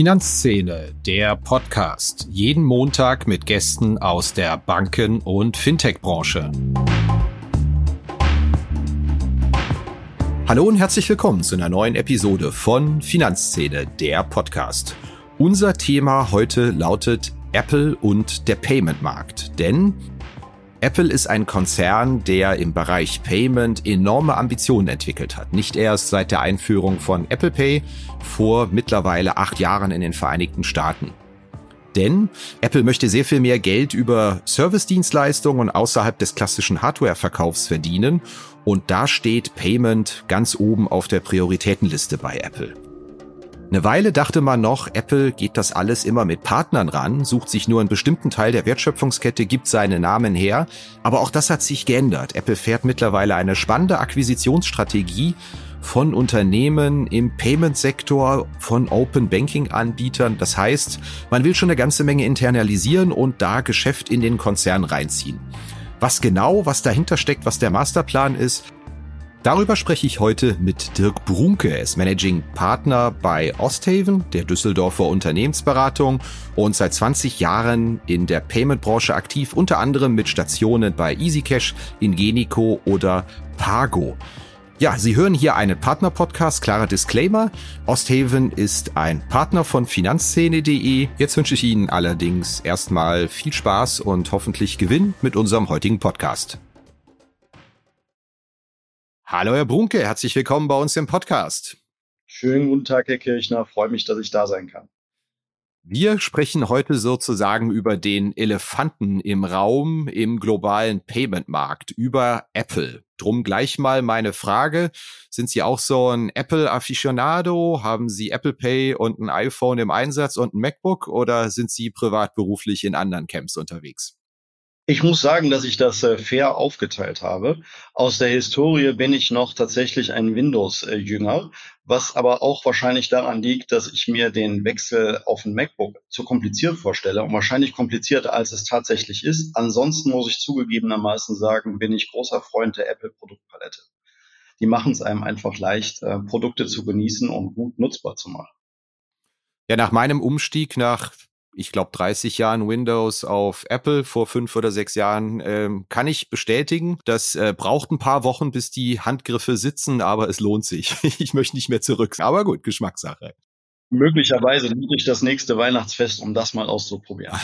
Finanzszene, der Podcast. Jeden Montag mit Gästen aus der Banken- und Fintech-Branche. Hallo und herzlich willkommen zu einer neuen Episode von Finanzszene, der Podcast. Unser Thema heute lautet Apple und der Payment-Markt. Denn Apple ist ein Konzern, der im Bereich Payment enorme Ambitionen entwickelt hat. Nicht erst seit der Einführung von Apple Pay vor mittlerweile acht Jahren in den Vereinigten Staaten. Denn Apple möchte sehr viel mehr Geld über Service-Dienstleistungen und außerhalb des klassischen Hardware-Verkaufs verdienen. Und da steht Payment ganz oben auf der Prioritätenliste bei Apple. Eine Weile dachte man noch, Apple geht das alles immer mit Partnern ran, sucht sich nur einen bestimmten Teil der Wertschöpfungskette, gibt seine Namen her. Aber auch das hat sich geändert. Apple fährt mittlerweile eine spannende Akquisitionsstrategie von Unternehmen im Payment-Sektor, von Open Banking-Anbietern. Das heißt, man will schon eine ganze Menge internalisieren und da Geschäft in den Konzern reinziehen. Was genau, was dahinter steckt, was der Masterplan ist, Darüber spreche ich heute mit Dirk Brunke. Er ist Managing Partner bei Osthaven, der Düsseldorfer Unternehmensberatung und seit 20 Jahren in der Payment-Branche aktiv, unter anderem mit Stationen bei EasyCash, Ingenico oder Pago. Ja, Sie hören hier einen Partner-Podcast, klarer Disclaimer. Osthaven ist ein Partner von Finanzszene.de. Jetzt wünsche ich Ihnen allerdings erstmal viel Spaß und hoffentlich Gewinn mit unserem heutigen Podcast. Hallo Herr Brunke, herzlich willkommen bei uns im Podcast. Schönen guten Tag, Herr Kirchner. Freue mich, dass ich da sein kann. Wir sprechen heute sozusagen über den Elefanten im Raum im globalen Payment-Markt, über Apple. Drum gleich mal meine Frage. Sind Sie auch so ein Apple-Aficionado? Haben Sie Apple Pay und ein iPhone im Einsatz und ein MacBook oder sind Sie privat beruflich in anderen Camps unterwegs? Ich muss sagen, dass ich das äh, fair aufgeteilt habe. Aus der Historie bin ich noch tatsächlich ein Windows-Jünger, was aber auch wahrscheinlich daran liegt, dass ich mir den Wechsel auf ein MacBook zu kompliziert vorstelle und wahrscheinlich komplizierter, als es tatsächlich ist. Ansonsten muss ich zugegebenermaßen sagen, bin ich großer Freund der Apple-Produktpalette. Die machen es einem einfach leicht, äh, Produkte zu genießen und gut nutzbar zu machen. Ja, nach meinem Umstieg nach ich glaube, 30 Jahren Windows auf Apple vor fünf oder sechs Jahren, ähm, kann ich bestätigen. Das äh, braucht ein paar Wochen, bis die Handgriffe sitzen, aber es lohnt sich. ich möchte nicht mehr zurück. Aber gut, Geschmackssache. Möglicherweise nutze ich das nächste Weihnachtsfest, um das mal auszuprobieren.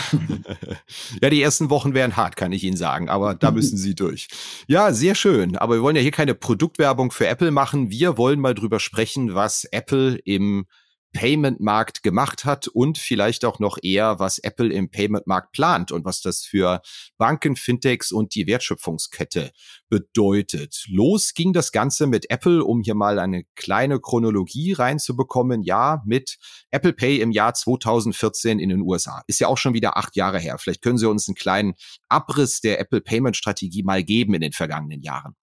ja, die ersten Wochen wären hart, kann ich Ihnen sagen, aber da müssen Sie durch. Ja, sehr schön. Aber wir wollen ja hier keine Produktwerbung für Apple machen. Wir wollen mal drüber sprechen, was Apple im Payment-Markt gemacht hat und vielleicht auch noch eher, was Apple im Payment-Markt plant und was das für Banken, Fintechs und die Wertschöpfungskette bedeutet. Los ging das Ganze mit Apple, um hier mal eine kleine Chronologie reinzubekommen. Ja, mit Apple Pay im Jahr 2014 in den USA. Ist ja auch schon wieder acht Jahre her. Vielleicht können Sie uns einen kleinen Abriss der Apple Payment Strategie mal geben in den vergangenen Jahren.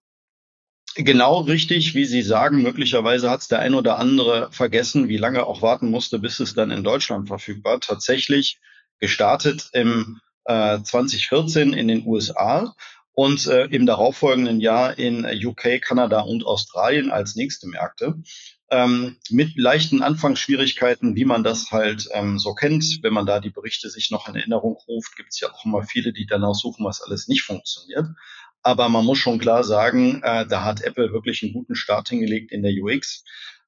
Genau richtig, wie Sie sagen. Möglicherweise hat es der ein oder andere vergessen, wie lange auch warten musste, bis es dann in Deutschland verfügbar. Tatsächlich gestartet im äh, 2014 in den USA und äh, im darauffolgenden Jahr in UK, Kanada und Australien als nächste Märkte. Ähm, mit leichten Anfangsschwierigkeiten, wie man das halt ähm, so kennt. Wenn man da die Berichte sich noch in Erinnerung ruft, gibt es ja auch immer viele, die danach suchen, was alles nicht funktioniert. Aber man muss schon klar sagen, äh, da hat Apple wirklich einen guten Start hingelegt in der UX.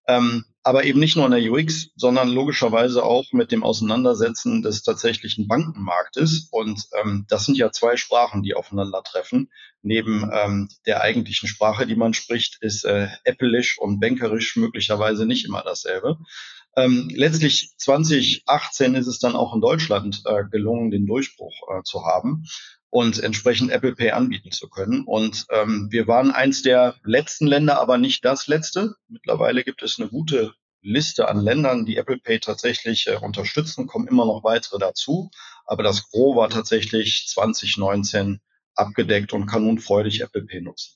Ähm, aber eben nicht nur in der UX, sondern logischerweise auch mit dem Auseinandersetzen des tatsächlichen Bankenmarktes. Und ähm, das sind ja zwei Sprachen, die aufeinandertreffen. Neben ähm, der eigentlichen Sprache, die man spricht, ist äh, Appleisch und Bankerisch möglicherweise nicht immer dasselbe. Ähm, letztlich 2018 ist es dann auch in Deutschland äh, gelungen, den Durchbruch äh, zu haben und entsprechend Apple Pay anbieten zu können. Und ähm, wir waren eins der letzten Länder, aber nicht das letzte. Mittlerweile gibt es eine gute Liste an Ländern, die Apple Pay tatsächlich äh, unterstützen, kommen immer noch weitere dazu. Aber das Gros war tatsächlich 2019 abgedeckt und kann nun freudig Apple Pay nutzen.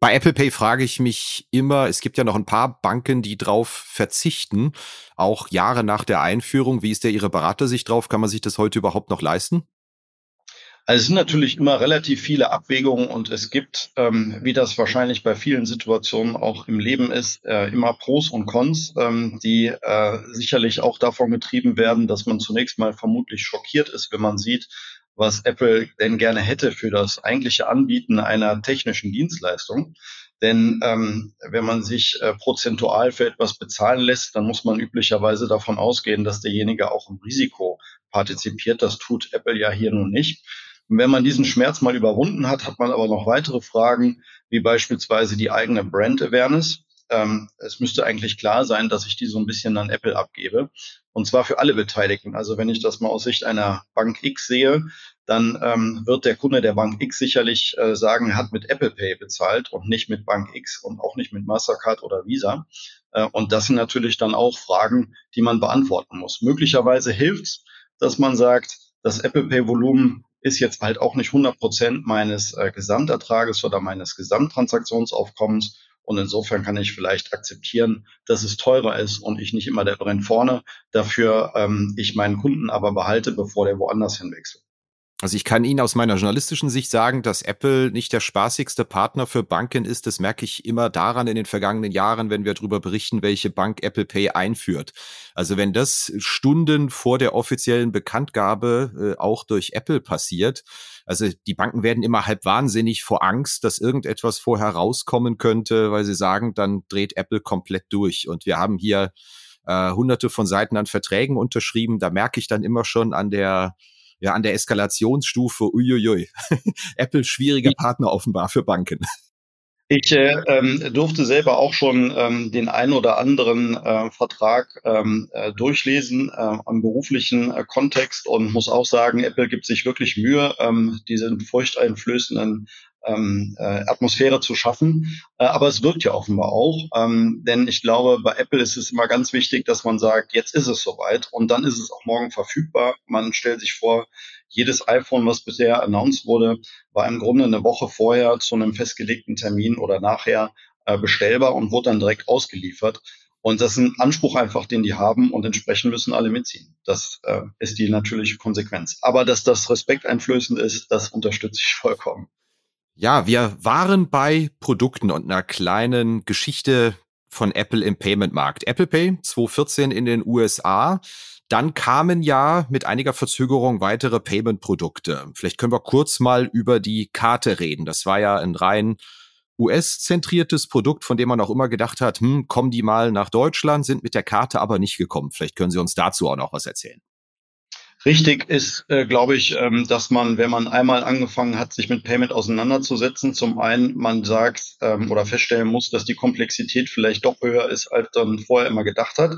Bei Apple Pay frage ich mich immer, es gibt ja noch ein paar Banken, die drauf verzichten, auch Jahre nach der Einführung. Wie ist der Ihre Beratersicht drauf? Kann man sich das heute überhaupt noch leisten? Also es sind natürlich immer relativ viele Abwägungen und es gibt, ähm, wie das wahrscheinlich bei vielen Situationen auch im Leben ist, äh, immer Pros und Cons, ähm, die äh, sicherlich auch davon getrieben werden, dass man zunächst mal vermutlich schockiert ist, wenn man sieht, was Apple denn gerne hätte für das eigentliche Anbieten einer technischen Dienstleistung. Denn ähm, wenn man sich äh, prozentual für etwas bezahlen lässt, dann muss man üblicherweise davon ausgehen, dass derjenige auch im Risiko partizipiert. Das tut Apple ja hier nun nicht. Und wenn man diesen Schmerz mal überwunden hat, hat man aber noch weitere Fragen, wie beispielsweise die eigene Brand Awareness. Ähm, es müsste eigentlich klar sein, dass ich die so ein bisschen an Apple abgebe. Und zwar für alle Beteiligten. Also wenn ich das mal aus Sicht einer Bank X sehe, dann ähm, wird der Kunde der Bank X sicherlich äh, sagen, hat mit Apple Pay bezahlt und nicht mit Bank X und auch nicht mit Mastercard oder Visa. Äh, und das sind natürlich dann auch Fragen, die man beantworten muss. Möglicherweise hilft es, dass man sagt, das Apple Pay Volumen ist jetzt halt auch nicht 100 Prozent meines äh, Gesamtertrages oder meines Gesamttransaktionsaufkommens. Und insofern kann ich vielleicht akzeptieren, dass es teurer ist und ich nicht immer der brennt vorne, dafür ähm, ich meinen Kunden aber behalte, bevor der woanders hinwechselt. Also ich kann Ihnen aus meiner journalistischen Sicht sagen, dass Apple nicht der spaßigste Partner für Banken ist. Das merke ich immer daran in den vergangenen Jahren, wenn wir darüber berichten, welche Bank Apple Pay einführt. Also wenn das Stunden vor der offiziellen Bekanntgabe äh, auch durch Apple passiert, also die Banken werden immer halb wahnsinnig vor Angst, dass irgendetwas vorher rauskommen könnte, weil sie sagen, dann dreht Apple komplett durch. Und wir haben hier äh, hunderte von Seiten an Verträgen unterschrieben. Da merke ich dann immer schon an der ja, an der Eskalationsstufe, uiuiui. Apple schwieriger Partner offenbar für Banken. Ich äh, ähm, durfte selber auch schon ähm, den einen oder anderen äh, Vertrag ähm, äh, durchlesen äh, im beruflichen äh, Kontext und muss auch sagen, Apple gibt sich wirklich Mühe, ähm, diesen furchteinflößenden ähm, äh, Atmosphäre zu schaffen. Äh, aber es wirkt ja offenbar auch, ähm, denn ich glaube, bei Apple ist es immer ganz wichtig, dass man sagt, jetzt ist es soweit und dann ist es auch morgen verfügbar. Man stellt sich vor, jedes iPhone, was bisher announced wurde, war im Grunde eine Woche vorher zu einem festgelegten Termin oder nachher äh, bestellbar und wurde dann direkt ausgeliefert. Und das ist ein Anspruch einfach, den die haben und entsprechend müssen alle mitziehen. Das äh, ist die natürliche Konsequenz. Aber dass das respekteinflößend ist, das unterstütze ich vollkommen. Ja, wir waren bei Produkten und einer kleinen Geschichte von Apple im Payment-Markt. Apple Pay 2014 in den USA. Dann kamen ja mit einiger Verzögerung weitere Payment-Produkte. Vielleicht können wir kurz mal über die Karte reden. Das war ja ein rein US-zentriertes Produkt, von dem man auch immer gedacht hat, hm, kommen die mal nach Deutschland, sind mit der Karte aber nicht gekommen. Vielleicht können Sie uns dazu auch noch was erzählen. Richtig ist, äh, glaube ich, ähm, dass man, wenn man einmal angefangen hat, sich mit Payment auseinanderzusetzen, zum einen man sagt ähm, oder feststellen muss, dass die Komplexität vielleicht doch höher ist, als man vorher immer gedacht hat.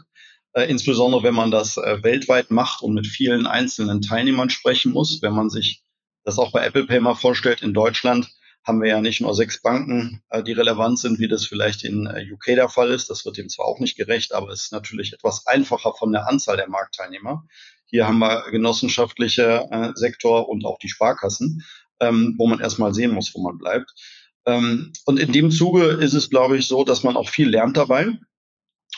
Äh, insbesondere wenn man das äh, weltweit macht und mit vielen einzelnen Teilnehmern sprechen muss. Wenn man sich das auch bei Apple Pay mal vorstellt, in Deutschland haben wir ja nicht nur sechs Banken, äh, die relevant sind, wie das vielleicht in äh, UK der Fall ist. Das wird dem zwar auch nicht gerecht, aber es ist natürlich etwas einfacher von der Anzahl der Marktteilnehmer. Hier haben wir genossenschaftliche äh, Sektor und auch die Sparkassen, ähm, wo man erstmal sehen muss, wo man bleibt. Ähm, und in dem Zuge ist es, glaube ich, so, dass man auch viel lernt dabei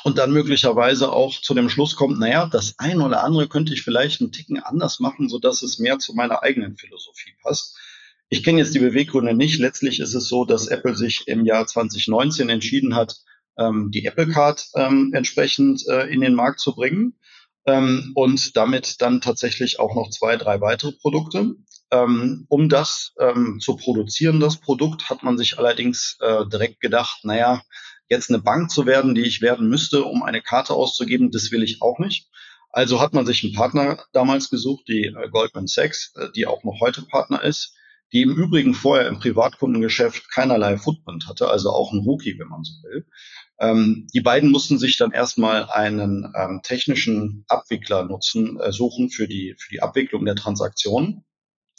und dann möglicherweise auch zu dem Schluss kommt, naja, das eine oder andere könnte ich vielleicht einen Ticken anders machen, so dass es mehr zu meiner eigenen Philosophie passt. Ich kenne jetzt die Beweggründe nicht. Letztlich ist es so, dass Apple sich im Jahr 2019 entschieden hat, ähm, die Apple Card ähm, entsprechend äh, in den Markt zu bringen ähm, und damit dann tatsächlich auch noch zwei, drei weitere Produkte. Ähm, um das ähm, zu produzieren, das Produkt, hat man sich allerdings äh, direkt gedacht, naja, jetzt eine Bank zu werden, die ich werden müsste, um eine Karte auszugeben, das will ich auch nicht. Also hat man sich einen Partner damals gesucht, die äh, Goldman Sachs, äh, die auch noch heute Partner ist, die im Übrigen vorher im Privatkundengeschäft keinerlei Footprint hatte, also auch ein Rookie, wenn man so will. Ähm, die beiden mussten sich dann erstmal einen ähm, technischen Abwickler nutzen, äh, suchen für die, für die Abwicklung der Transaktionen.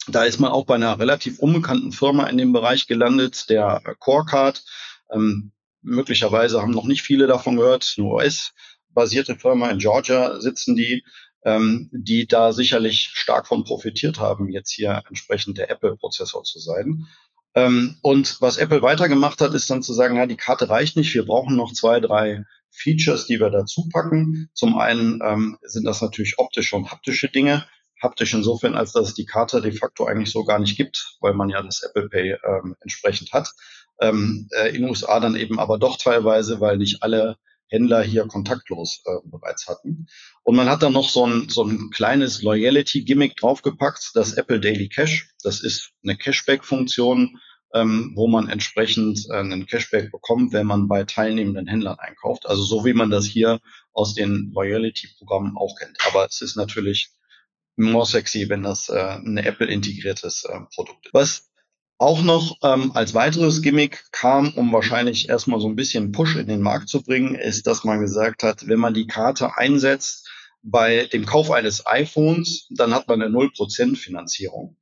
Da ist man auch bei einer relativ unbekannten Firma in dem Bereich gelandet, der Corecard. Ähm, möglicherweise haben noch nicht viele davon gehört, eine US-basierte Firma in Georgia sitzen die ähm, die da sicherlich stark von profitiert haben, jetzt hier entsprechend der Apple-Prozessor zu sein. Ähm, und was Apple weitergemacht hat, ist dann zu sagen, ja, die Karte reicht nicht, wir brauchen noch zwei, drei Features, die wir dazu packen. Zum einen ähm, sind das natürlich optische und haptische Dinge. haptisch insofern, als dass es die Karte de facto eigentlich so gar nicht gibt, weil man ja das Apple Pay ähm, entsprechend hat. Ähm, äh, in den USA dann eben aber doch teilweise, weil nicht alle Händler hier kontaktlos äh, bereits hatten. Und man hat dann noch so ein, so ein kleines Loyalty-Gimmick draufgepackt, das Apple Daily Cash. Das ist eine Cashback-Funktion, ähm, wo man entsprechend äh, einen Cashback bekommt, wenn man bei teilnehmenden Händlern einkauft. Also so wie man das hier aus den Loyalty-Programmen auch kennt. Aber es ist natürlich more sexy, wenn das äh, ein Apple-integriertes äh, Produkt ist. Was auch noch ähm, als weiteres Gimmick kam, um wahrscheinlich erstmal so ein bisschen Push in den Markt zu bringen, ist, dass man gesagt hat, wenn man die Karte einsetzt bei dem Kauf eines iPhones, dann hat man eine 0% Finanzierung.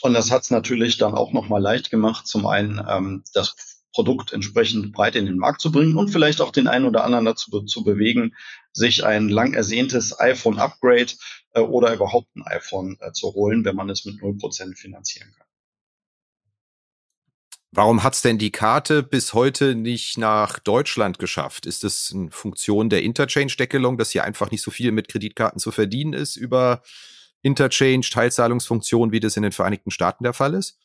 Und das hat es natürlich dann auch nochmal leicht gemacht, zum einen ähm, das Produkt entsprechend breit in den Markt zu bringen und vielleicht auch den einen oder anderen dazu zu bewegen, sich ein lang ersehntes iPhone-Upgrade äh, oder überhaupt ein iPhone äh, zu holen, wenn man es mit 0% finanzieren kann. Warum hat's denn die Karte bis heute nicht nach Deutschland geschafft? Ist das eine Funktion der Interchange-Deckelung, dass hier einfach nicht so viel mit Kreditkarten zu verdienen ist über Interchange, Teilzahlungsfunktion, wie das in den Vereinigten Staaten der Fall ist?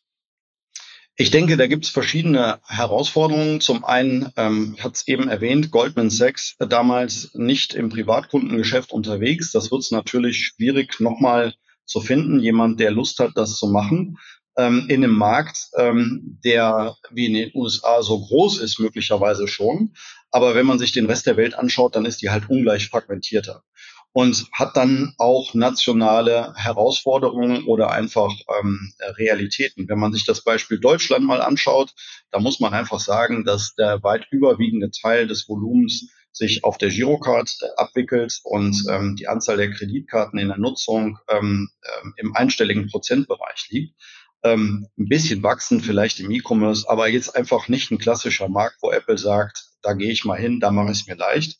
Ich denke, da gibt es verschiedene Herausforderungen. Zum einen ähm, hat es eben erwähnt, Goldman Sachs damals nicht im Privatkundengeschäft unterwegs. Das wird es natürlich schwierig nochmal zu finden, jemand, der Lust hat, das zu machen ähm, in einem Markt, ähm, der wie in den USA so groß ist, möglicherweise schon. Aber wenn man sich den Rest der Welt anschaut, dann ist die halt ungleich fragmentierter und hat dann auch nationale Herausforderungen oder einfach ähm, Realitäten. Wenn man sich das Beispiel Deutschland mal anschaut, da muss man einfach sagen, dass der weit überwiegende Teil des Volumens sich auf der Girocard äh, abwickelt und ähm, die Anzahl der Kreditkarten in der Nutzung ähm, ähm, im einstelligen Prozentbereich liegt ähm, ein bisschen wachsen, vielleicht im E-Commerce, aber jetzt einfach nicht ein klassischer Markt, wo Apple sagt, da gehe ich mal hin, da mache ich es mir leicht.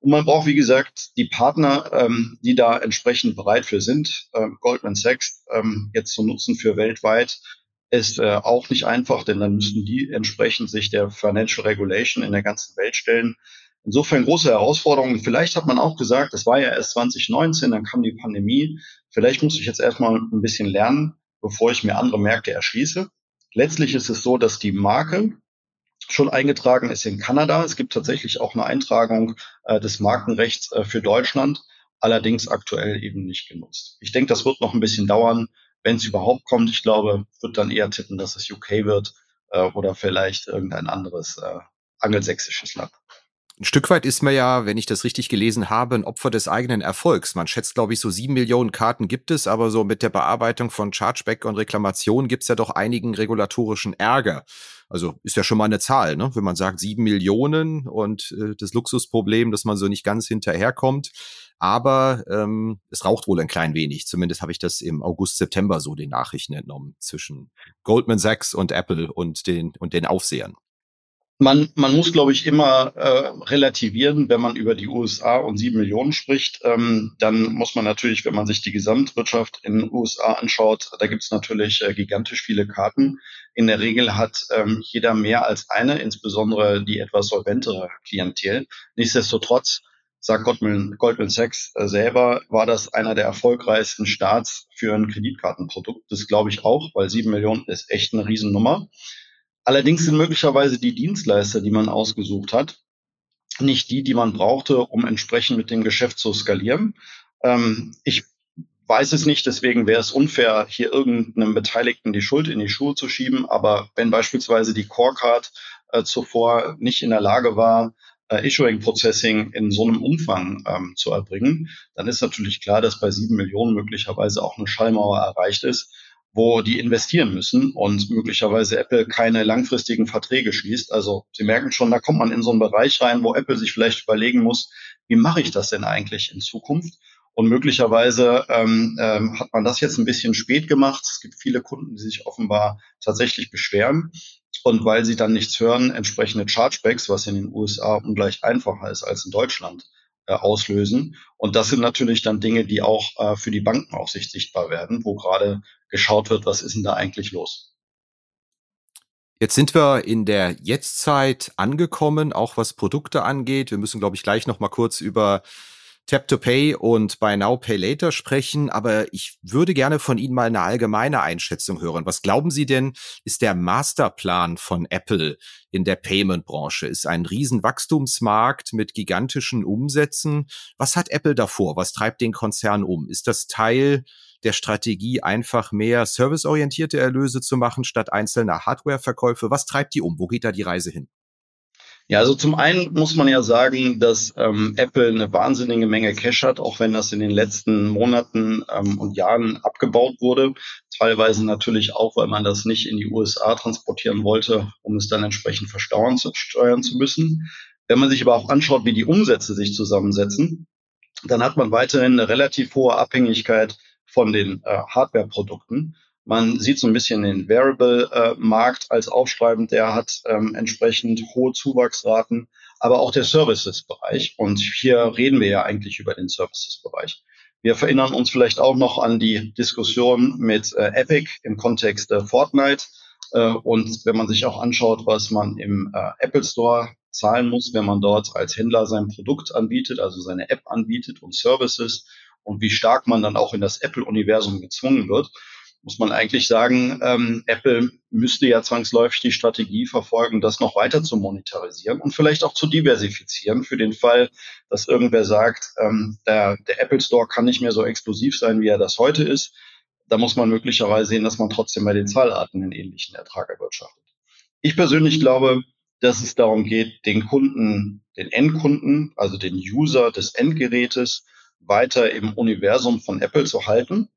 Und man braucht, wie gesagt, die Partner, ähm, die da entsprechend bereit für sind. Ähm, Goldman Sachs ähm, jetzt zu nutzen für weltweit ist äh, auch nicht einfach, denn dann müssen die entsprechend sich der Financial Regulation in der ganzen Welt stellen. Insofern große Herausforderungen. Vielleicht hat man auch gesagt, das war ja erst 2019, dann kam die Pandemie. Vielleicht muss ich jetzt erstmal ein bisschen lernen, bevor ich mir andere Märkte erschließe. Letztlich ist es so, dass die Marke schon eingetragen ist in Kanada. Es gibt tatsächlich auch eine Eintragung äh, des Markenrechts äh, für Deutschland, allerdings aktuell eben nicht genutzt. Ich denke, das wird noch ein bisschen dauern, wenn es überhaupt kommt. Ich glaube, wird dann eher tippen, dass es UK wird äh, oder vielleicht irgendein anderes äh, angelsächsisches Land. Ein Stück weit ist man ja, wenn ich das richtig gelesen habe, ein Opfer des eigenen Erfolgs. Man schätzt, glaube ich, so sieben Millionen Karten gibt es, aber so mit der Bearbeitung von Chargeback und Reklamation gibt es ja doch einigen regulatorischen Ärger. Also ist ja schon mal eine Zahl, ne? wenn man sagt sieben Millionen und äh, das Luxusproblem, dass man so nicht ganz hinterherkommt. Aber ähm, es raucht wohl ein klein wenig. Zumindest habe ich das im August, September so den Nachrichten entnommen zwischen Goldman Sachs und Apple und den, und den Aufsehern. Man, man muss, glaube ich, immer äh, relativieren, wenn man über die USA und sieben Millionen spricht. Ähm, dann muss man natürlich, wenn man sich die Gesamtwirtschaft in den USA anschaut, da gibt es natürlich äh, gigantisch viele Karten. In der Regel hat ähm, jeder mehr als eine, insbesondere die etwas solventere Klientel. Nichtsdestotrotz sagt Goldman, Goldman Sachs äh, selber, war das einer der erfolgreichsten Starts für ein Kreditkartenprodukt. Das glaube ich auch, weil sieben Millionen ist echt eine Riesennummer. Allerdings sind möglicherweise die Dienstleister, die man ausgesucht hat, nicht die, die man brauchte, um entsprechend mit dem Geschäft zu skalieren. Ähm, ich weiß es nicht, deswegen wäre es unfair, hier irgendeinem Beteiligten die Schuld in die Schuhe zu schieben. Aber wenn beispielsweise die Corecard äh, zuvor nicht in der Lage war, äh, Issuing Processing in so einem Umfang ähm, zu erbringen, dann ist natürlich klar, dass bei sieben Millionen möglicherweise auch eine Schallmauer erreicht ist wo die investieren müssen und möglicherweise Apple keine langfristigen Verträge schließt. Also Sie merken schon, da kommt man in so einen Bereich rein, wo Apple sich vielleicht überlegen muss, wie mache ich das denn eigentlich in Zukunft? Und möglicherweise ähm, ähm, hat man das jetzt ein bisschen spät gemacht. Es gibt viele Kunden, die sich offenbar tatsächlich beschweren. Und weil sie dann nichts hören, entsprechende Chargebacks, was in den USA ungleich einfacher ist als in Deutschland, äh, auslösen. Und das sind natürlich dann Dinge, die auch äh, für die Bankenaufsicht sichtbar werden, wo gerade geschaut wird, was ist denn da eigentlich los. Jetzt sind wir in der Jetztzeit angekommen, auch was Produkte angeht. Wir müssen, glaube ich, gleich noch mal kurz über Tap to Pay und Buy Now Pay Later sprechen, aber ich würde gerne von Ihnen mal eine allgemeine Einschätzung hören. Was glauben Sie denn, ist der Masterplan von Apple in der Payment-Branche? Ist ein Riesenwachstumsmarkt mit gigantischen Umsätzen. Was hat Apple davor? Was treibt den Konzern um? Ist das Teil der Strategie, einfach mehr serviceorientierte Erlöse zu machen statt einzelner Hardware-Verkäufe? Was treibt die um? Wo geht da die Reise hin? Ja, also zum einen muss man ja sagen, dass ähm, Apple eine wahnsinnige Menge Cash hat, auch wenn das in den letzten Monaten ähm, und Jahren abgebaut wurde. Teilweise natürlich auch, weil man das nicht in die USA transportieren wollte, um es dann entsprechend versteuern zu, steuern zu müssen. Wenn man sich aber auch anschaut, wie die Umsätze sich zusammensetzen, dann hat man weiterhin eine relativ hohe Abhängigkeit von den äh, Hardware-Produkten. Man sieht so ein bisschen den Variable-Markt als aufschreibend, der hat ähm, entsprechend hohe Zuwachsraten, aber auch der Services-Bereich. Und hier reden wir ja eigentlich über den Services-Bereich. Wir erinnern uns vielleicht auch noch an die Diskussion mit äh, Epic im Kontext äh, Fortnite. Äh, und wenn man sich auch anschaut, was man im äh, Apple Store zahlen muss, wenn man dort als Händler sein Produkt anbietet, also seine App anbietet und Services und wie stark man dann auch in das Apple-Universum gezwungen wird, muss man eigentlich sagen, ähm, Apple müsste ja zwangsläufig die Strategie verfolgen, das noch weiter zu monetarisieren und vielleicht auch zu diversifizieren für den Fall, dass irgendwer sagt, ähm, der, der Apple Store kann nicht mehr so exklusiv sein, wie er das heute ist. Da muss man möglicherweise sehen, dass man trotzdem bei den Zahlarten einen ähnlichen Ertrag erwirtschaftet. Ich persönlich glaube, dass es darum geht, den Kunden, den Endkunden, also den User des Endgerätes weiter im Universum von Apple zu halten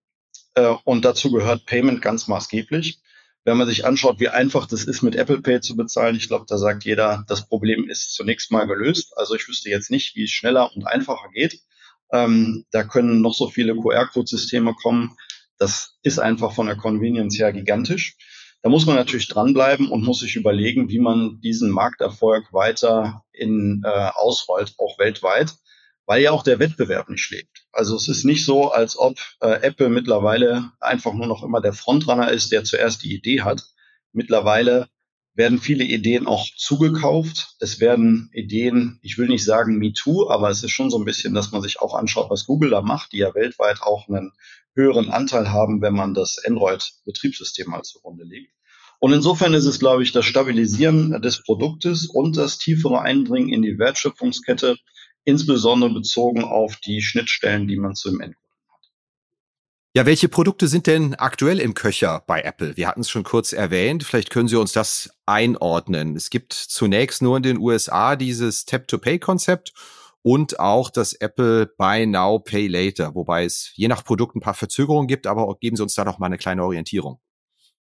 äh, und dazu gehört Payment ganz maßgeblich. Wenn man sich anschaut, wie einfach das ist, mit Apple Pay zu bezahlen, ich glaube, da sagt jeder, das Problem ist zunächst mal gelöst. Also ich wüsste jetzt nicht, wie es schneller und einfacher geht. Ähm, da können noch so viele QR-Code-Systeme kommen. Das ist einfach von der Convenience her gigantisch. Da muss man natürlich dranbleiben und muss sich überlegen, wie man diesen Markterfolg weiter in, äh, ausrollt, auch weltweit weil ja auch der Wettbewerb nicht schlägt. Also es ist nicht so, als ob äh, Apple mittlerweile einfach nur noch immer der Frontrunner ist, der zuerst die Idee hat. Mittlerweile werden viele Ideen auch zugekauft. Es werden Ideen, ich will nicht sagen MeToo, aber es ist schon so ein bisschen, dass man sich auch anschaut, was Google da macht, die ja weltweit auch einen höheren Anteil haben, wenn man das Android-Betriebssystem mal zugrunde legt. Und insofern ist es, glaube ich, das Stabilisieren des Produktes und das tiefere Eindringen in die Wertschöpfungskette insbesondere bezogen auf die Schnittstellen, die man zu dem Endkunden hat. Ja, welche Produkte sind denn aktuell im Köcher bei Apple? Wir hatten es schon kurz erwähnt. Vielleicht können Sie uns das einordnen. Es gibt zunächst nur in den USA dieses Tap-to-Pay-Konzept und auch das Apple Buy Now, Pay Later, wobei es je nach Produkt ein paar Verzögerungen gibt, aber geben Sie uns da noch mal eine kleine Orientierung.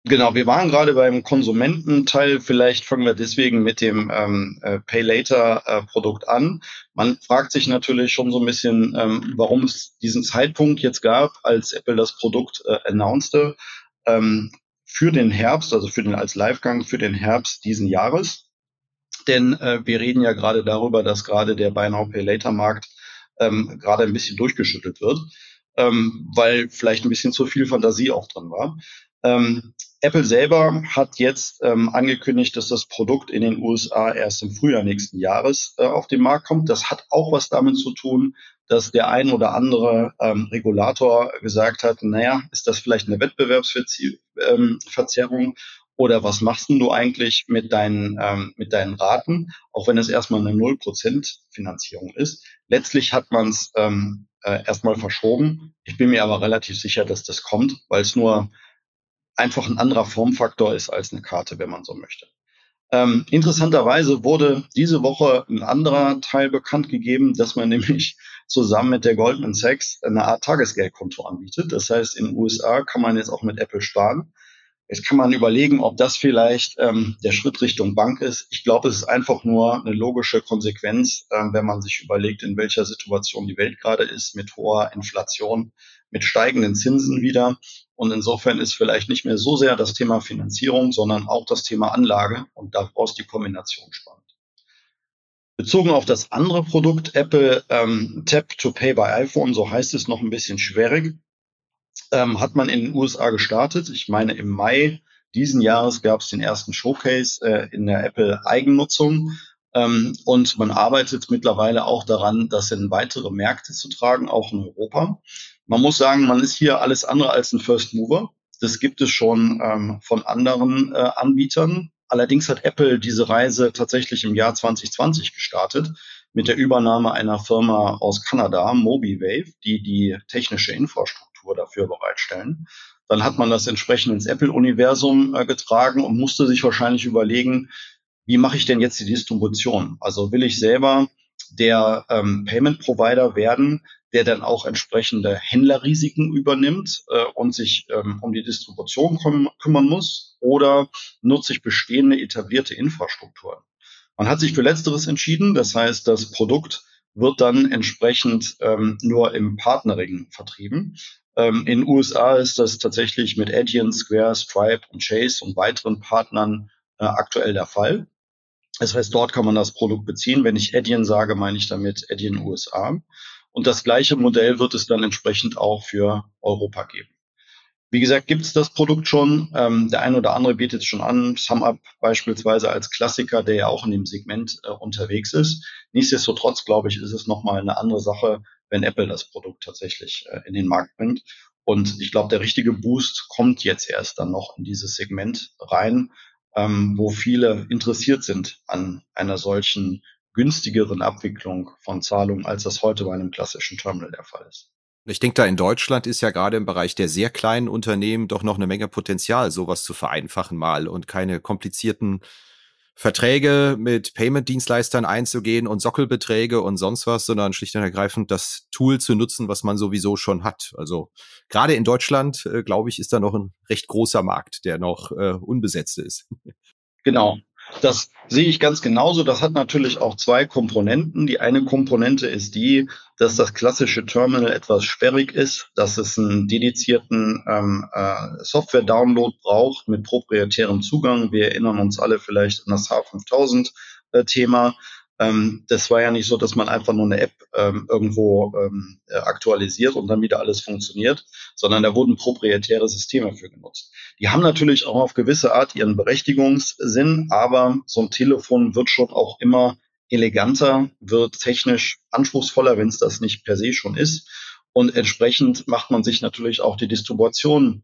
Genau, wir waren gerade beim Konsumententeil. Vielleicht fangen wir deswegen mit dem ähm, äh, Pay Later äh, Produkt an. Man fragt sich natürlich schon so ein bisschen, ähm, warum es diesen Zeitpunkt jetzt gab, als Apple das Produkt äh, announcete ähm, für den Herbst, also für den als Livegang für den Herbst diesen Jahres. Denn äh, wir reden ja gerade darüber, dass gerade der Buy Now Pay Later Markt ähm, gerade ein bisschen durchgeschüttelt wird, ähm, weil vielleicht ein bisschen zu viel Fantasie auch drin war. Ähm, Apple selber hat jetzt ähm, angekündigt, dass das Produkt in den USA erst im Frühjahr nächsten Jahres äh, auf den Markt kommt. Das hat auch was damit zu tun, dass der ein oder andere ähm, Regulator gesagt hat, naja, ist das vielleicht eine Wettbewerbsverzerrung ähm, oder was machst denn du eigentlich mit deinen, ähm, mit deinen Raten, auch wenn es erstmal eine 0% Finanzierung ist. Letztlich hat man es ähm, äh, erstmal verschoben. Ich bin mir aber relativ sicher, dass das kommt, weil es nur einfach ein anderer Formfaktor ist als eine Karte, wenn man so möchte. Ähm, interessanterweise wurde diese Woche ein anderer Teil bekannt gegeben, dass man nämlich zusammen mit der Goldman Sachs eine Art Tagesgeldkonto anbietet. Das heißt, in den USA kann man jetzt auch mit Apple sparen. Jetzt kann man überlegen, ob das vielleicht ähm, der Schritt Richtung Bank ist. Ich glaube, es ist einfach nur eine logische Konsequenz, ähm, wenn man sich überlegt, in welcher Situation die Welt gerade ist, mit hoher Inflation, mit steigenden Zinsen wieder. Und insofern ist vielleicht nicht mehr so sehr das Thema Finanzierung, sondern auch das Thema Anlage. Und daraus die Kombination spannend. Bezogen auf das andere Produkt, Apple ähm, Tap to Pay by iPhone, so heißt es noch ein bisschen schwierig ähm, hat man in den USA gestartet. Ich meine, im Mai diesen Jahres gab es den ersten Showcase äh, in der Apple Eigennutzung. Ähm, und man arbeitet mittlerweile auch daran, das in weitere Märkte zu tragen, auch in Europa. Man muss sagen, man ist hier alles andere als ein First Mover. Das gibt es schon ähm, von anderen äh, Anbietern. Allerdings hat Apple diese Reise tatsächlich im Jahr 2020 gestartet mit der Übernahme einer Firma aus Kanada, MobiWave, die die technische Infrastruktur dafür bereitstellen. Dann hat man das entsprechend ins Apple-Universum äh, getragen und musste sich wahrscheinlich überlegen, wie mache ich denn jetzt die Distribution? Also will ich selber der ähm, Payment Provider werden, der dann auch entsprechende Händlerrisiken übernimmt äh, und sich ähm, um die Distribution küm kümmern muss oder nutze ich bestehende etablierte Infrastrukturen. Man hat sich für Letzteres entschieden, das heißt, das Produkt wird dann entsprechend ähm, nur im Partnering vertrieben. Ähm, in USA ist das tatsächlich mit Adyen, Square, Stripe und Chase und weiteren Partnern äh, aktuell der Fall. Das heißt, dort kann man das Produkt beziehen. Wenn ich Adyen sage, meine ich damit Adyen USA. Und das gleiche Modell wird es dann entsprechend auch für Europa geben. Wie gesagt, gibt es das Produkt schon. Ähm, der eine oder andere bietet es schon an. SumUp beispielsweise als Klassiker, der ja auch in dem Segment äh, unterwegs ist. Nichtsdestotrotz, glaube ich, ist es nochmal eine andere Sache, wenn Apple das Produkt tatsächlich äh, in den Markt bringt. Und ich glaube, der richtige Boost kommt jetzt erst dann noch in dieses Segment rein, ähm, wo viele interessiert sind an einer solchen günstigeren Abwicklung von Zahlungen, als das heute bei einem klassischen Terminal der Fall ist. Ich denke, da in Deutschland ist ja gerade im Bereich der sehr kleinen Unternehmen doch noch eine Menge Potenzial, sowas zu vereinfachen mal und keine komplizierten Verträge mit Payment-Dienstleistern einzugehen und Sockelbeträge und sonst was, sondern schlicht und ergreifend das Tool zu nutzen, was man sowieso schon hat. Also gerade in Deutschland, äh, glaube ich, ist da noch ein recht großer Markt, der noch äh, unbesetzt ist. Genau. Das sehe ich ganz genauso. Das hat natürlich auch zwei Komponenten. Die eine Komponente ist die, dass das klassische Terminal etwas sperrig ist, dass es einen dedizierten ähm, äh, Software-Download braucht mit proprietärem Zugang. Wir erinnern uns alle vielleicht an das H5000-Thema. Äh, ähm, das war ja nicht so, dass man einfach nur eine App ähm, irgendwo ähm, äh, aktualisiert und dann wieder alles funktioniert, sondern da wurden proprietäre Systeme für genutzt. Die haben natürlich auch auf gewisse Art ihren Berechtigungssinn, aber so ein Telefon wird schon auch immer eleganter, wird technisch anspruchsvoller, wenn es das nicht per se schon ist. Und entsprechend macht man sich natürlich auch die Distribution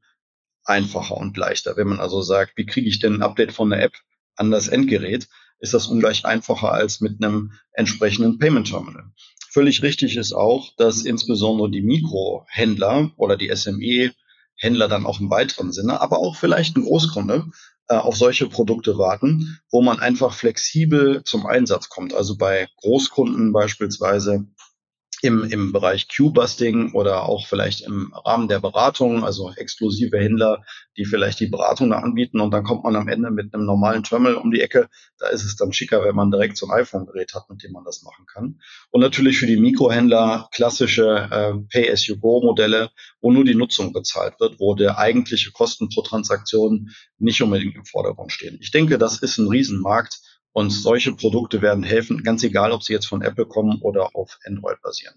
einfacher und leichter. Wenn man also sagt, wie kriege ich denn ein Update von der App an das Endgerät, ist das ungleich einfacher als mit einem entsprechenden Payment Terminal. Völlig richtig ist auch, dass insbesondere die Mikrohändler oder die SME-Händler dann auch im weiteren Sinne, aber auch vielleicht ein Großkunde äh, auf solche Produkte warten, wo man einfach flexibel zum Einsatz kommt. Also bei Großkunden beispielsweise im, im Bereich Q-Busting oder auch vielleicht im Rahmen der Beratung, also exklusive Händler, die vielleicht die Beratung da anbieten und dann kommt man am Ende mit einem normalen Terminal um die Ecke. Da ist es dann schicker, wenn man direkt so ein iPhone-Gerät hat, mit dem man das machen kann. Und natürlich für die Mikrohändler klassische äh, Pay-as-you-go-Modelle, wo nur die Nutzung bezahlt wird, wo der eigentliche Kosten pro Transaktion nicht unbedingt im Vordergrund stehen. Ich denke, das ist ein Riesenmarkt und solche Produkte werden helfen, ganz egal, ob sie jetzt von Apple kommen oder auf Android basieren.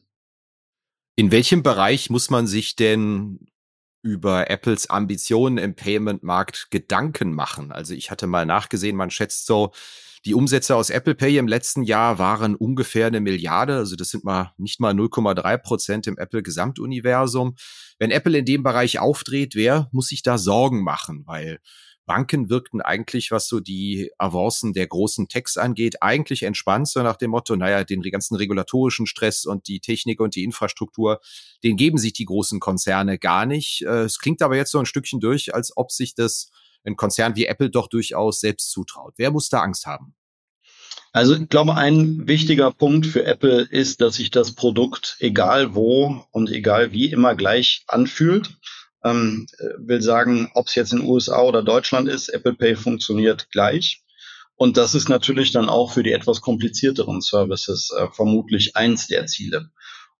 In welchem Bereich muss man sich denn über Apples Ambitionen im Payment-Markt Gedanken machen? Also ich hatte mal nachgesehen, man schätzt so, die Umsätze aus Apple Pay im letzten Jahr waren ungefähr eine Milliarde. Also das sind mal nicht mal 0,3 Prozent im Apple Gesamtuniversum. Wenn Apple in dem Bereich aufdreht, wer muss sich da Sorgen machen? Weil Banken wirkten eigentlich, was so die Avancen der großen Techs angeht, eigentlich entspannt, so nach dem Motto, naja, den ganzen regulatorischen Stress und die Technik und die Infrastruktur, den geben sich die großen Konzerne gar nicht. Äh, es klingt aber jetzt so ein Stückchen durch, als ob sich das ein Konzern wie Apple doch durchaus selbst zutraut. Wer muss da Angst haben? Also ich glaube, ein wichtiger Punkt für Apple ist, dass sich das Produkt egal wo und egal wie immer gleich anfühlt ähm, will sagen, ob es jetzt in USA oder Deutschland ist, Apple Pay funktioniert gleich. Und das ist natürlich dann auch für die etwas komplizierteren Services äh, vermutlich eins der Ziele.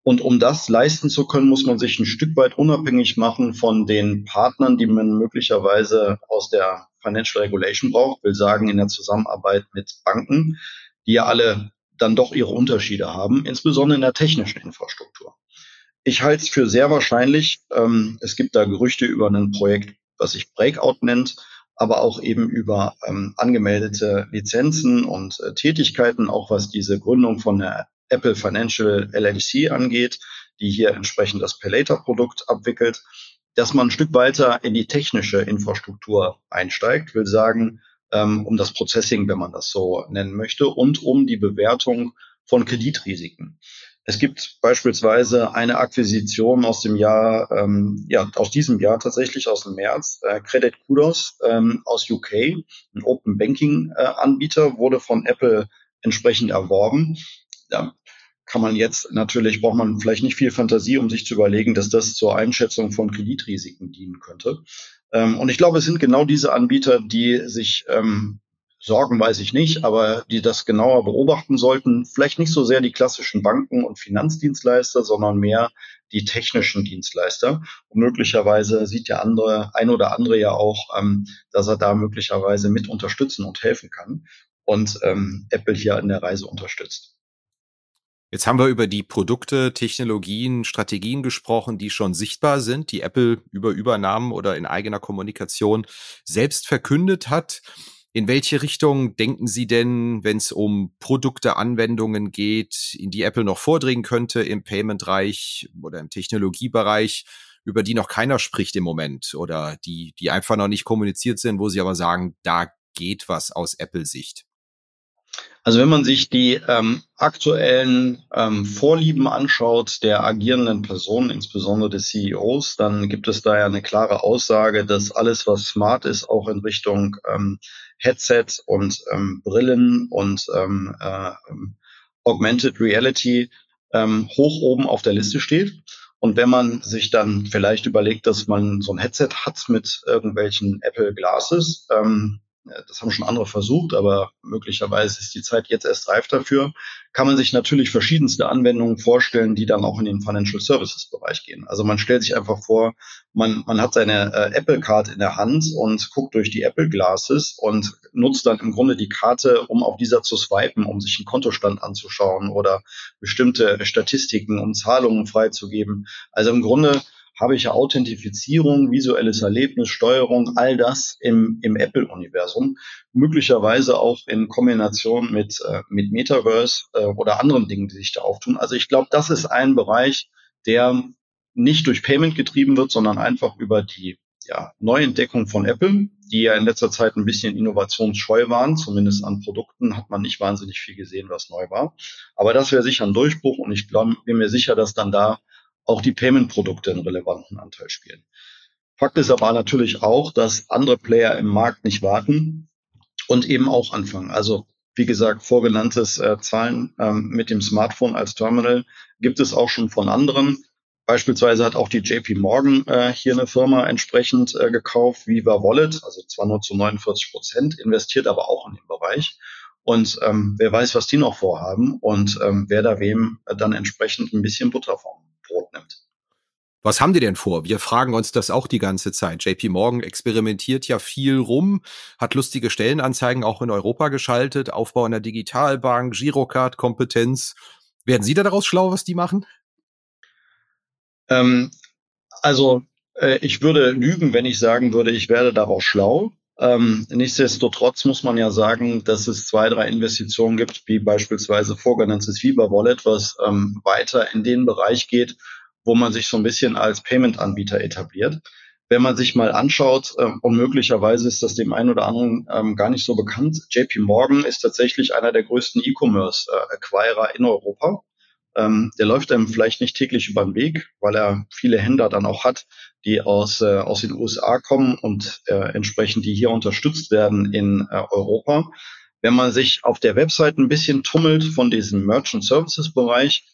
Und um das leisten zu können, muss man sich ein Stück weit unabhängig machen von den Partnern, die man möglicherweise aus der Financial Regulation braucht, will sagen in der Zusammenarbeit mit Banken, die ja alle dann doch ihre Unterschiede haben, insbesondere in der technischen Infrastruktur. Ich halte es für sehr wahrscheinlich. Ähm, es gibt da Gerüchte über ein Projekt, was sich Breakout nennt. aber auch eben über ähm, angemeldete Lizenzen und äh, Tätigkeiten, auch was diese Gründung von der Apple Financial LLC angeht, die hier entsprechend das Paylater-Produkt abwickelt, dass man ein Stück weiter in die technische Infrastruktur einsteigt, will sagen, ähm, um das Processing, wenn man das so nennen möchte, und um die Bewertung von Kreditrisiken. Es gibt beispielsweise eine Akquisition aus dem Jahr, ähm, ja, aus diesem Jahr tatsächlich, aus dem März, äh, Credit Kudos ähm, aus UK, ein Open Banking äh, Anbieter, wurde von Apple entsprechend erworben. Ja, kann man jetzt natürlich, braucht man vielleicht nicht viel Fantasie, um sich zu überlegen, dass das zur Einschätzung von Kreditrisiken dienen könnte. Ähm, und ich glaube, es sind genau diese Anbieter, die sich ähm, Sorgen weiß ich nicht, aber die das genauer beobachten sollten, vielleicht nicht so sehr die klassischen Banken und Finanzdienstleister, sondern mehr die technischen Dienstleister. Und möglicherweise sieht der andere, ein oder andere ja auch, ähm, dass er da möglicherweise mit unterstützen und helfen kann und ähm, Apple hier in der Reise unterstützt. Jetzt haben wir über die Produkte, Technologien, Strategien gesprochen, die schon sichtbar sind, die Apple über Übernahmen oder in eigener Kommunikation selbst verkündet hat. In welche Richtung denken Sie denn, wenn es um Produkte, Anwendungen geht, in die Apple noch vordringen könnte im Payment-Bereich oder im Technologiebereich, über die noch keiner spricht im Moment oder die, die einfach noch nicht kommuniziert sind, wo Sie aber sagen, da geht was aus Apple-Sicht? Also wenn man sich die ähm, aktuellen ähm, Vorlieben anschaut der agierenden Personen, insbesondere des CEOs, dann gibt es da ja eine klare Aussage, dass alles, was smart ist, auch in Richtung ähm, Headset und ähm, Brillen und ähm, äh, Augmented Reality ähm, hoch oben auf der Liste steht. Und wenn man sich dann vielleicht überlegt, dass man so ein Headset hat mit irgendwelchen Apple Glasses, ähm, das haben schon andere versucht, aber möglicherweise ist die Zeit jetzt erst reif dafür, kann man sich natürlich verschiedenste Anwendungen vorstellen, die dann auch in den Financial Services Bereich gehen. Also man stellt sich einfach vor, man, man hat seine äh, Apple Card in der Hand und guckt durch die Apple Glasses und nutzt dann im Grunde die Karte, um auf dieser zu swipen, um sich einen Kontostand anzuschauen oder bestimmte Statistiken, um Zahlungen freizugeben. Also im Grunde habe ich ja Authentifizierung, visuelles Erlebnis, Steuerung, all das im, im Apple-Universum, möglicherweise auch in Kombination mit, äh, mit Metaverse äh, oder anderen Dingen, die sich da auftun. Also ich glaube, das ist ein Bereich, der nicht durch Payment getrieben wird, sondern einfach über die ja, Neuentdeckung von Apple, die ja in letzter Zeit ein bisschen innovationsscheu waren, zumindest an Produkten hat man nicht wahnsinnig viel gesehen, was neu war. Aber das wäre sicher ein Durchbruch und ich bin mir sicher, dass dann da auch die Payment-Produkte einen relevanten Anteil spielen. Fakt ist aber natürlich auch, dass andere Player im Markt nicht warten und eben auch anfangen. Also wie gesagt, vorgenanntes äh, Zahlen ähm, mit dem Smartphone als Terminal gibt es auch schon von anderen. Beispielsweise hat auch die JP Morgan äh, hier eine Firma entsprechend äh, gekauft, Viva Wallet, also zwar nur zu 49 Prozent, investiert aber auch in den Bereich. Und ähm, wer weiß, was die noch vorhaben und ähm, wer da wem dann entsprechend ein bisschen Butter vom Brot nimmt. Was haben die denn vor? Wir fragen uns das auch die ganze Zeit. JP Morgan experimentiert ja viel rum, hat lustige Stellenanzeigen auch in Europa geschaltet, Aufbau einer Digitalbank, Girocard-Kompetenz. Werden Sie da daraus schlau, was die machen? Ähm, also äh, ich würde lügen, wenn ich sagen würde, ich werde daraus schlau. Ähm, nichtsdestotrotz muss man ja sagen, dass es zwei, drei Investitionen gibt, wie beispielsweise vorgenanntes Viva Wallet, was ähm, weiter in den Bereich geht, wo man sich so ein bisschen als Payment-Anbieter etabliert. Wenn man sich mal anschaut, äh, und möglicherweise ist das dem einen oder anderen ähm, gar nicht so bekannt, JP Morgan ist tatsächlich einer der größten E-Commerce-Acquirer in Europa. Ähm, der läuft einem vielleicht nicht täglich über den Weg, weil er viele Händler dann auch hat, die aus, äh, aus den USA kommen und äh, entsprechend die hier unterstützt werden in äh, Europa. Wenn man sich auf der Website ein bisschen tummelt von diesem Merchant Services Bereich,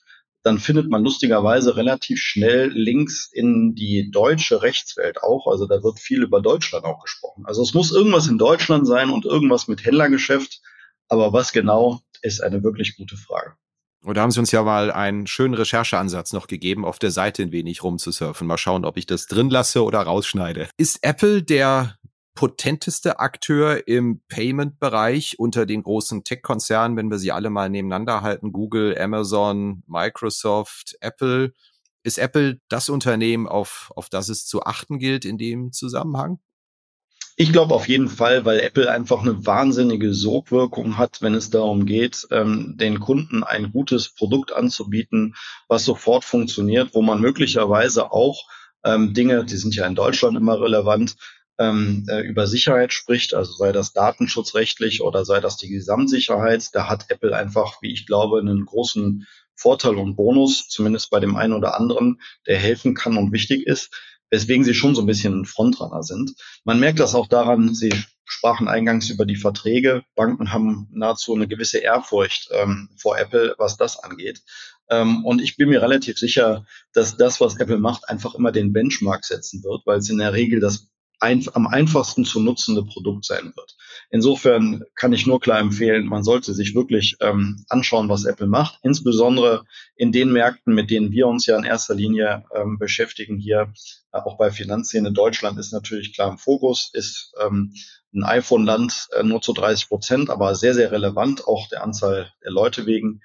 dann findet man lustigerweise relativ schnell Links in die deutsche Rechtswelt auch. Also da wird viel über Deutschland auch gesprochen. Also es muss irgendwas in Deutschland sein und irgendwas mit Händlergeschäft. Aber was genau, ist eine wirklich gute Frage. Und da haben sie uns ja mal einen schönen Rechercheansatz noch gegeben, auf der Seite ein wenig rumzusurfen. Mal schauen, ob ich das drin lasse oder rausschneide. Ist Apple der potenteste Akteur im Payment-Bereich unter den großen Tech-Konzernen, wenn wir sie alle mal nebeneinander halten? Google, Amazon, Microsoft, Apple. Ist Apple das Unternehmen, auf, auf das es zu achten gilt in dem Zusammenhang? Ich glaube auf jeden Fall, weil Apple einfach eine wahnsinnige Sogwirkung hat, wenn es darum geht, ähm, den Kunden ein gutes Produkt anzubieten, was sofort funktioniert, wo man möglicherweise auch ähm, Dinge, die sind ja in Deutschland immer relevant, ähm, äh, über Sicherheit spricht, also sei das datenschutzrechtlich oder sei das die Gesamtsicherheit, da hat Apple einfach, wie ich glaube, einen großen Vorteil und Bonus, zumindest bei dem einen oder anderen, der helfen kann und wichtig ist, weswegen sie schon so ein bisschen ein Frontrunner sind. Man merkt das auch daran, sie sprachen eingangs über die Verträge. Banken haben nahezu eine gewisse Ehrfurcht ähm, vor Apple, was das angeht. Ähm, und ich bin mir relativ sicher, dass das, was Apple macht, einfach immer den Benchmark setzen wird, weil es in der Regel das ein, am einfachsten zu nutzende Produkt sein wird. Insofern kann ich nur klar empfehlen, man sollte sich wirklich ähm, anschauen, was Apple macht, insbesondere in den Märkten, mit denen wir uns ja in erster Linie ähm, beschäftigen hier, auch bei Finanzszene Deutschland ist natürlich klar im Fokus, ist ähm, ein iPhone-Land äh, nur zu 30 Prozent, aber sehr, sehr relevant, auch der Anzahl der Leute wegen.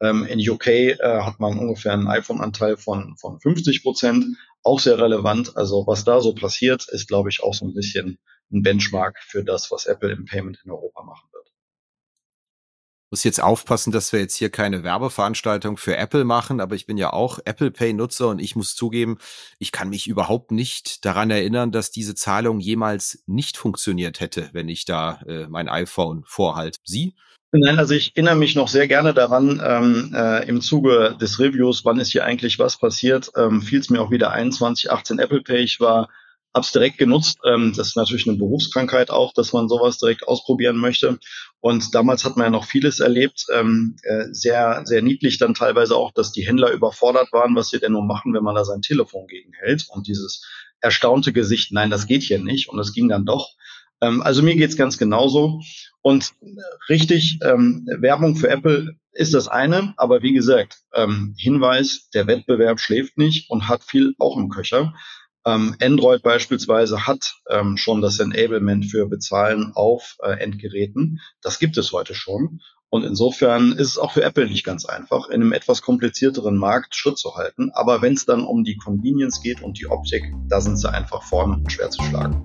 Ähm, in UK äh, hat man ungefähr einen iPhone-Anteil von, von 50 Prozent auch sehr relevant. Also was da so passiert, ist, glaube ich, auch so ein bisschen ein Benchmark für das, was Apple im Payment in Europa machen wird. Muss jetzt aufpassen, dass wir jetzt hier keine Werbeveranstaltung für Apple machen, aber ich bin ja auch Apple Pay Nutzer und ich muss zugeben, ich kann mich überhaupt nicht daran erinnern, dass diese Zahlung jemals nicht funktioniert hätte, wenn ich da äh, mein iPhone vorhalte. Sie? Nein, also ich erinnere mich noch sehr gerne daran, ähm, äh, im Zuge des Reviews, wann ist hier eigentlich was passiert, ähm, fiel es mir auch wieder 2118 Apple Pay. Ich war, hab's direkt genutzt. Ähm, das ist natürlich eine Berufskrankheit auch, dass man sowas direkt ausprobieren möchte. Und damals hat man ja noch vieles erlebt. Ähm, äh, sehr, sehr niedlich dann teilweise auch, dass die Händler überfordert waren, was sie denn nur machen, wenn man da sein Telefon gegenhält. Und dieses erstaunte Gesicht, nein, das geht hier nicht. Und das ging dann doch. Ähm, also mir geht's ganz genauso. Und richtig, ähm, Werbung für Apple ist das eine, aber wie gesagt, ähm, Hinweis, der Wettbewerb schläft nicht und hat viel auch im Köcher. Ähm, Android beispielsweise hat ähm, schon das Enablement für Bezahlen auf äh, Endgeräten. Das gibt es heute schon. Und insofern ist es auch für Apple nicht ganz einfach, in einem etwas komplizierteren Markt Schritt zu halten. Aber wenn es dann um die Convenience geht und die Optik, da sind sie einfach vorne und schwer zu schlagen.